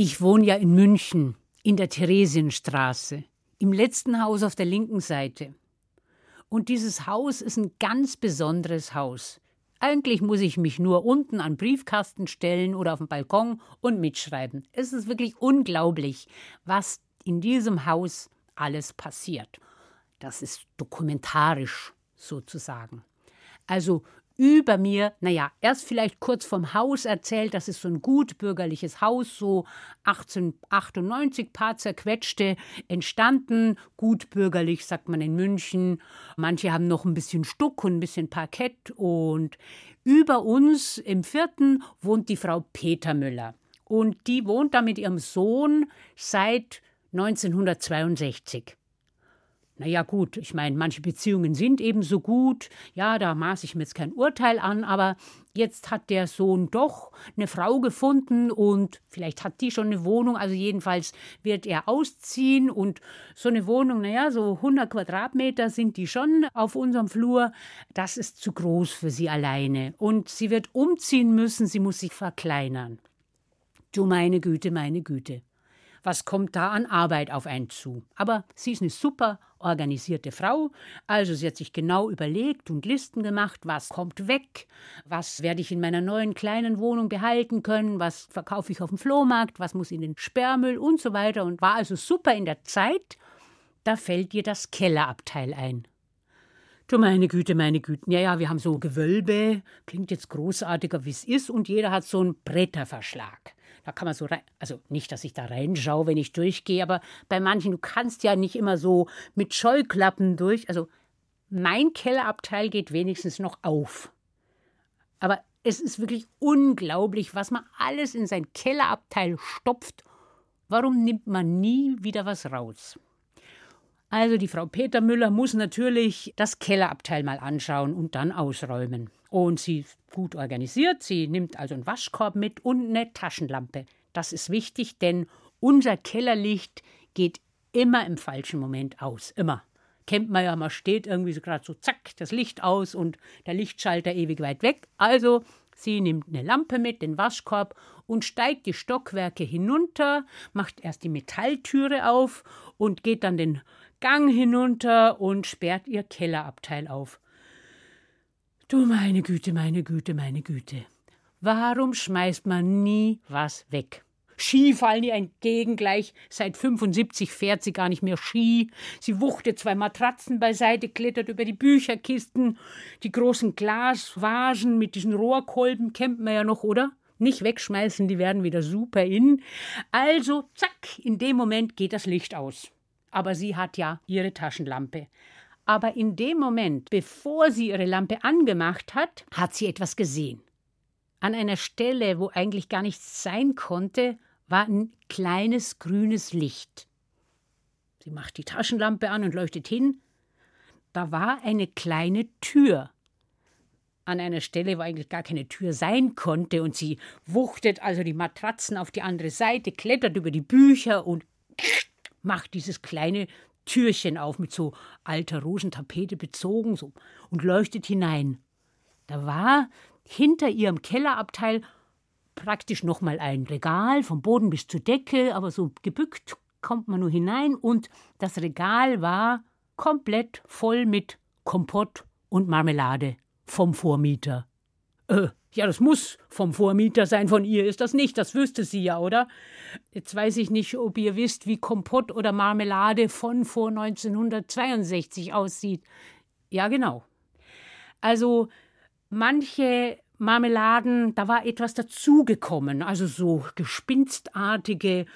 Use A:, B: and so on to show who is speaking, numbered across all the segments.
A: Ich wohne ja in München, in der Theresienstraße, im letzten Haus auf der linken Seite. Und dieses Haus ist ein ganz besonderes Haus. Eigentlich muss ich mich nur unten an Briefkasten stellen oder auf den Balkon und mitschreiben. Es ist wirklich unglaublich, was in diesem Haus alles passiert. Das ist dokumentarisch sozusagen. Also über mir, naja, erst vielleicht kurz vom Haus erzählt, das ist so ein gutbürgerliches Haus, so 1898, paar zerquetschte, entstanden, gutbürgerlich, sagt man in München. Manche haben noch ein bisschen Stuck und ein bisschen Parkett und über uns im vierten wohnt die Frau Peter Müller. Und die wohnt da mit ihrem Sohn seit 1962. Naja, gut, ich meine, manche Beziehungen sind eben so gut. Ja, da maße ich mir jetzt kein Urteil an, aber jetzt hat der Sohn doch eine Frau gefunden und vielleicht hat die schon eine Wohnung. Also, jedenfalls wird er ausziehen und so eine Wohnung, naja, so 100 Quadratmeter sind die schon auf unserem Flur. Das ist zu groß für sie alleine. Und sie wird umziehen müssen, sie muss sich verkleinern. Du meine Güte, meine Güte was kommt da an Arbeit auf einen zu. Aber sie ist eine super organisierte Frau, also sie hat sich genau überlegt und Listen gemacht, was kommt weg, was werde ich in meiner neuen kleinen Wohnung behalten können, was verkaufe ich auf dem Flohmarkt, was muss in den Sperrmüll und so weiter und war also super in der Zeit. Da fällt ihr das Kellerabteil ein. Du meine Güte, meine Güte. Ja, ja, wir haben so Gewölbe, klingt jetzt großartiger, wie es ist, und jeder hat so einen Bretterverschlag. Da kann man so rein, also nicht, dass ich da reinschaue, wenn ich durchgehe, aber bei manchen, du kannst ja nicht immer so mit Scheuklappen durch. Also mein Kellerabteil geht wenigstens noch auf. Aber es ist wirklich unglaublich, was man alles in sein Kellerabteil stopft. Warum nimmt man nie wieder was raus? Also die Frau Peter Müller muss natürlich das Kellerabteil mal anschauen und dann ausräumen. Und sie ist gut organisiert. Sie nimmt also einen Waschkorb mit und eine Taschenlampe. Das ist wichtig, denn unser Kellerlicht geht immer im falschen Moment aus. Immer. Kennt man ja, man steht irgendwie so gerade so, zack, das Licht aus und der Lichtschalter ewig weit weg. Also, sie nimmt eine Lampe mit, den Waschkorb und steigt die Stockwerke hinunter, macht erst die Metalltüre auf und geht dann den Gang hinunter und sperrt ihr Kellerabteil auf. Du meine Güte, meine Güte, meine Güte. Warum schmeißt man nie was weg? Ski fallen ihr entgegen gleich. Seit 75 fährt sie gar nicht mehr Ski. Sie wuchtet zwei Matratzen beiseite, klettert über die Bücherkisten. Die großen Glasvasen mit diesen Rohrkolben kennt man ja noch, oder? Nicht wegschmeißen, die werden wieder super in. Also, zack, in dem Moment geht das Licht aus. Aber sie hat ja ihre Taschenlampe. Aber in dem Moment, bevor sie ihre Lampe angemacht hat, hat sie etwas gesehen. An einer Stelle, wo eigentlich gar nichts sein konnte, war ein kleines grünes Licht. Sie macht die Taschenlampe an und leuchtet hin. Da war eine kleine Tür. An einer Stelle, wo eigentlich gar keine Tür sein konnte, und sie wuchtet also die Matratzen auf die andere Seite, klettert über die Bücher und macht dieses kleine Türchen auf mit so alter Rosentapete bezogen so, und leuchtet hinein. Da war hinter ihrem Kellerabteil praktisch nochmal ein Regal, vom Boden bis zur Decke, aber so gebückt kommt man nur hinein und das Regal war komplett voll mit Kompott und Marmelade vom Vormieter. Äh, ja, das muss vom Vormieter sein, von ihr ist das nicht, das wüsste sie ja, oder? Jetzt weiß ich nicht, ob ihr wisst, wie Kompott oder Marmelade von vor 1962 aussieht. Ja, genau. Also manche Marmeladen, da war etwas dazugekommen, also so gespinstartige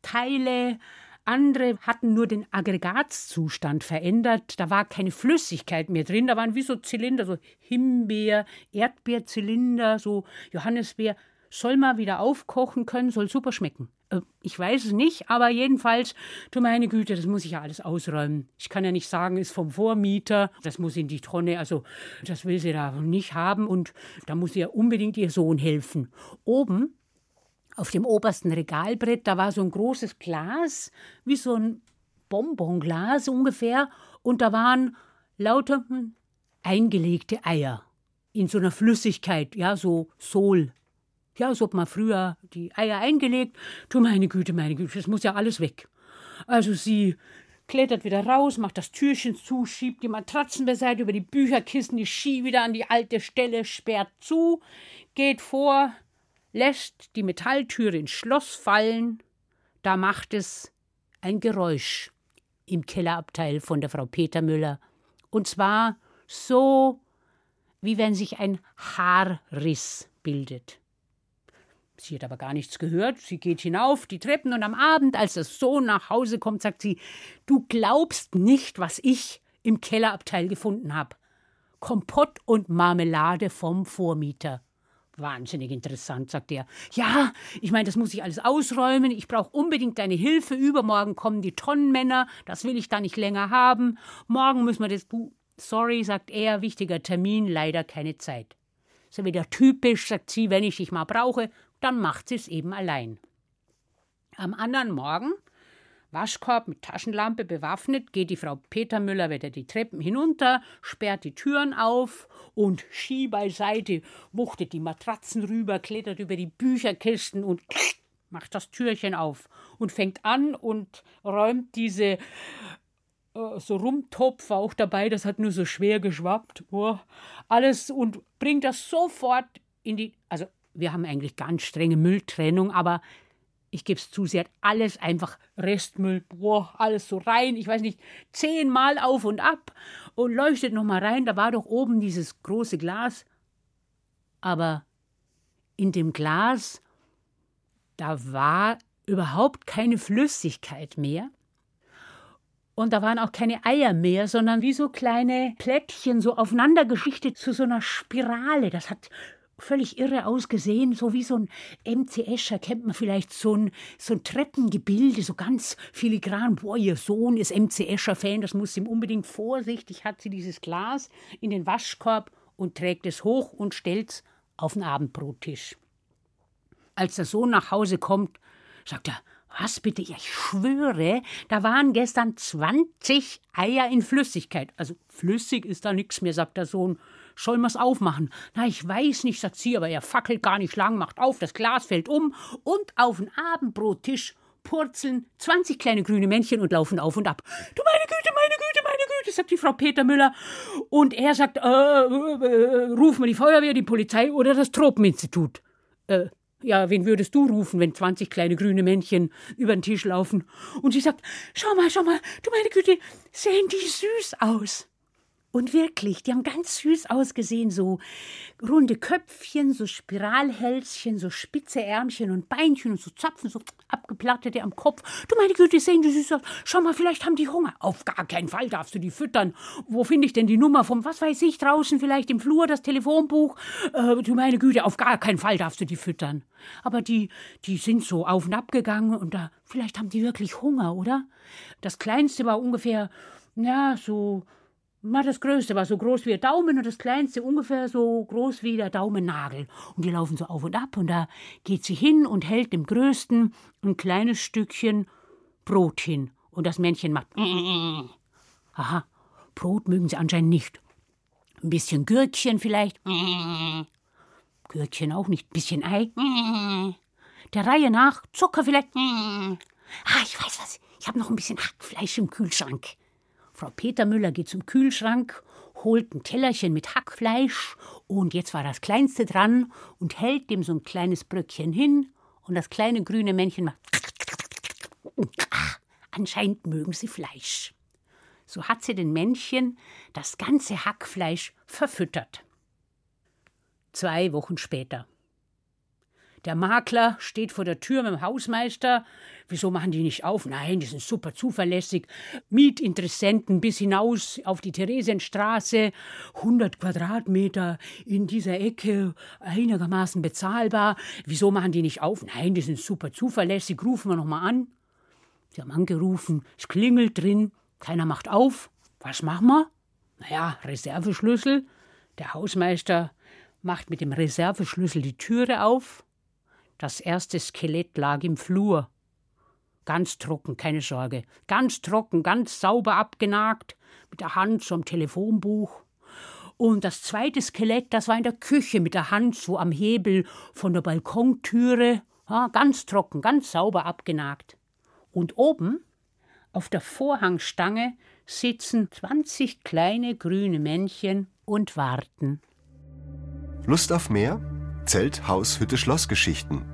A: Teile, andere hatten nur den Aggregatzustand verändert. Da war keine Flüssigkeit mehr drin. Da waren wie so Zylinder, so Himbeer, Erdbeerzylinder, so Johannisbeer. Soll mal wieder aufkochen können, soll super schmecken. Äh, ich weiß es nicht, aber jedenfalls, du meine Güte, das muss ich ja alles ausräumen. Ich kann ja nicht sagen, ist vom Vormieter, das muss in die Tonne, also das will sie da nicht haben und da muss ihr unbedingt ihr Sohn helfen. Oben auf dem obersten Regalbrett, da war so ein großes Glas, wie so ein Bonbonglas ungefähr, und da waren lauter eingelegte Eier in so einer Flüssigkeit, ja, so Sol. Ja, so hat man früher die Eier eingelegt. Du meine Güte, meine Güte, das muss ja alles weg. Also sie klettert wieder raus, macht das Türchen zu, schiebt die Matratzen beiseite über die Bücherkissen, die Ski wieder an die alte Stelle, sperrt zu, geht vor, lässt die Metalltüre ins Schloss fallen. Da macht es ein Geräusch im Kellerabteil von der Frau Petermüller. Und zwar so, wie wenn sich ein Haarriss bildet. Sie hat aber gar nichts gehört. Sie geht hinauf die Treppen und am Abend, als der Sohn nach Hause kommt, sagt sie: Du glaubst nicht, was ich im Kellerabteil gefunden habe. Kompott und Marmelade vom Vormieter. Wahnsinnig interessant, sagt er. Ja, ich meine, das muss ich alles ausräumen. Ich brauche unbedingt deine Hilfe. Übermorgen kommen die Tonnenmänner. Das will ich da nicht länger haben. Morgen müssen wir das. Sorry, sagt er, wichtiger Termin, leider keine Zeit. So wieder typisch, sagt sie, wenn ich dich mal brauche, dann macht sie es eben allein. Am anderen Morgen, Waschkorb mit Taschenlampe bewaffnet, geht die Frau Petermüller wieder die Treppen hinunter, sperrt die Türen auf und Ski beiseite, wuchtet die Matratzen rüber, klettert über die Bücherkisten und macht das Türchen auf und fängt an und räumt diese äh, so Rumtopf auch dabei, das hat nur so schwer geschwappt, oh, alles und bringt das sofort in die, also wir haben eigentlich ganz strenge Mülltrennung, aber ich gebe es zu, sie hat alles einfach Restmüll, boah, alles so rein, ich weiß nicht, zehnmal auf und ab und leuchtet nochmal rein. Da war doch oben dieses große Glas. Aber in dem Glas, da war überhaupt keine Flüssigkeit mehr. Und da waren auch keine Eier mehr, sondern wie so kleine Plättchen, so aufeinander geschichtet zu so einer Spirale. Das hat völlig irre ausgesehen, so wie so ein MC Escher, kennt man vielleicht so ein, so ein Treppengebilde, so ganz filigran. Boah, ihr Sohn ist MC Escher-Fan, das muss ihm unbedingt vorsichtig, hat sie dieses Glas in den Waschkorb und trägt es hoch und stellt es auf den Abendbrottisch. Als der Sohn nach Hause kommt, sagt er, was bitte? Ich schwöre, da waren gestern 20 Eier in Flüssigkeit. Also flüssig ist da nichts mehr, sagt der Sohn. Soll man's aufmachen? Na, ich weiß nicht, sagt sie, aber er fackelt gar nicht lang, macht auf, das Glas fällt um und auf den Abendbrottisch purzeln 20 kleine grüne Männchen und laufen auf und ab. Du meine Güte, meine Güte, meine Güte, sagt die Frau Peter Müller. Und er sagt, äh, äh, äh ruf mal die Feuerwehr, die Polizei oder das Tropeninstitut. Äh, ja, wen würdest du rufen, wenn 20 kleine grüne Männchen über den Tisch laufen? Und sie sagt, schau mal, schau mal, du meine Güte, sehen die süß aus. Und wirklich, die haben ganz süß ausgesehen, so runde Köpfchen, so Spiralhälschen, so spitze Ärmchen und Beinchen und so Zapfen, so abgeplattete am Kopf. Du meine Güte, sehen die süß aus. Schau mal, vielleicht haben die Hunger. Auf gar keinen Fall darfst du die füttern. Wo finde ich denn die Nummer vom, was weiß ich, draußen vielleicht im Flur, das Telefonbuch? Äh, du meine Güte, auf gar keinen Fall darfst du die füttern. Aber die, die sind so auf und ab gegangen und da, vielleicht haben die wirklich Hunger, oder? Das Kleinste war ungefähr, ja, so na, das Größte war so groß wie der Daumen und das Kleinste ungefähr so groß wie der Daumennagel. Und die laufen so auf und ab und da geht sie hin und hält dem Größten ein kleines Stückchen Brot hin. Und das Männchen macht. Aha, Brot mögen sie anscheinend nicht. Ein bisschen Gürkchen vielleicht. Gürkchen auch nicht. Ein bisschen Ei. Der Reihe nach Zucker vielleicht. Ah, ich weiß was. Ich habe noch ein bisschen Hackfleisch im Kühlschrank. Frau Petermüller geht zum Kühlschrank, holt ein Tellerchen mit Hackfleisch und jetzt war das Kleinste dran und hält dem so ein kleines Bröckchen hin und das kleine grüne Männchen macht. Ach, anscheinend mögen sie Fleisch. So hat sie den Männchen das ganze Hackfleisch verfüttert. Zwei Wochen später. Der Makler steht vor der Tür mit dem Hausmeister. Wieso machen die nicht auf? Nein, die sind super zuverlässig. Mietinteressenten bis hinaus auf die Theresienstraße. 100 Quadratmeter in dieser Ecke, einigermaßen bezahlbar. Wieso machen die nicht auf? Nein, die sind super zuverlässig. Rufen wir nochmal an. Sie haben angerufen. Es klingelt drin. Keiner macht auf. Was machen wir? Naja, Reserveschlüssel. Der Hausmeister macht mit dem Reserveschlüssel die Türe auf. Das erste Skelett lag im Flur. Ganz trocken, keine Sorge. Ganz trocken, ganz sauber abgenagt, mit der Hand zum Telefonbuch. Und das zweite Skelett, das war in der Küche mit der Hand so am Hebel von der Balkontüre, ja, ganz trocken, ganz sauber abgenagt. Und oben, auf der Vorhangstange, sitzen 20 kleine grüne Männchen und warten.
B: Lust auf mehr? Zelt, Haus, Hütte, Schlossgeschichten.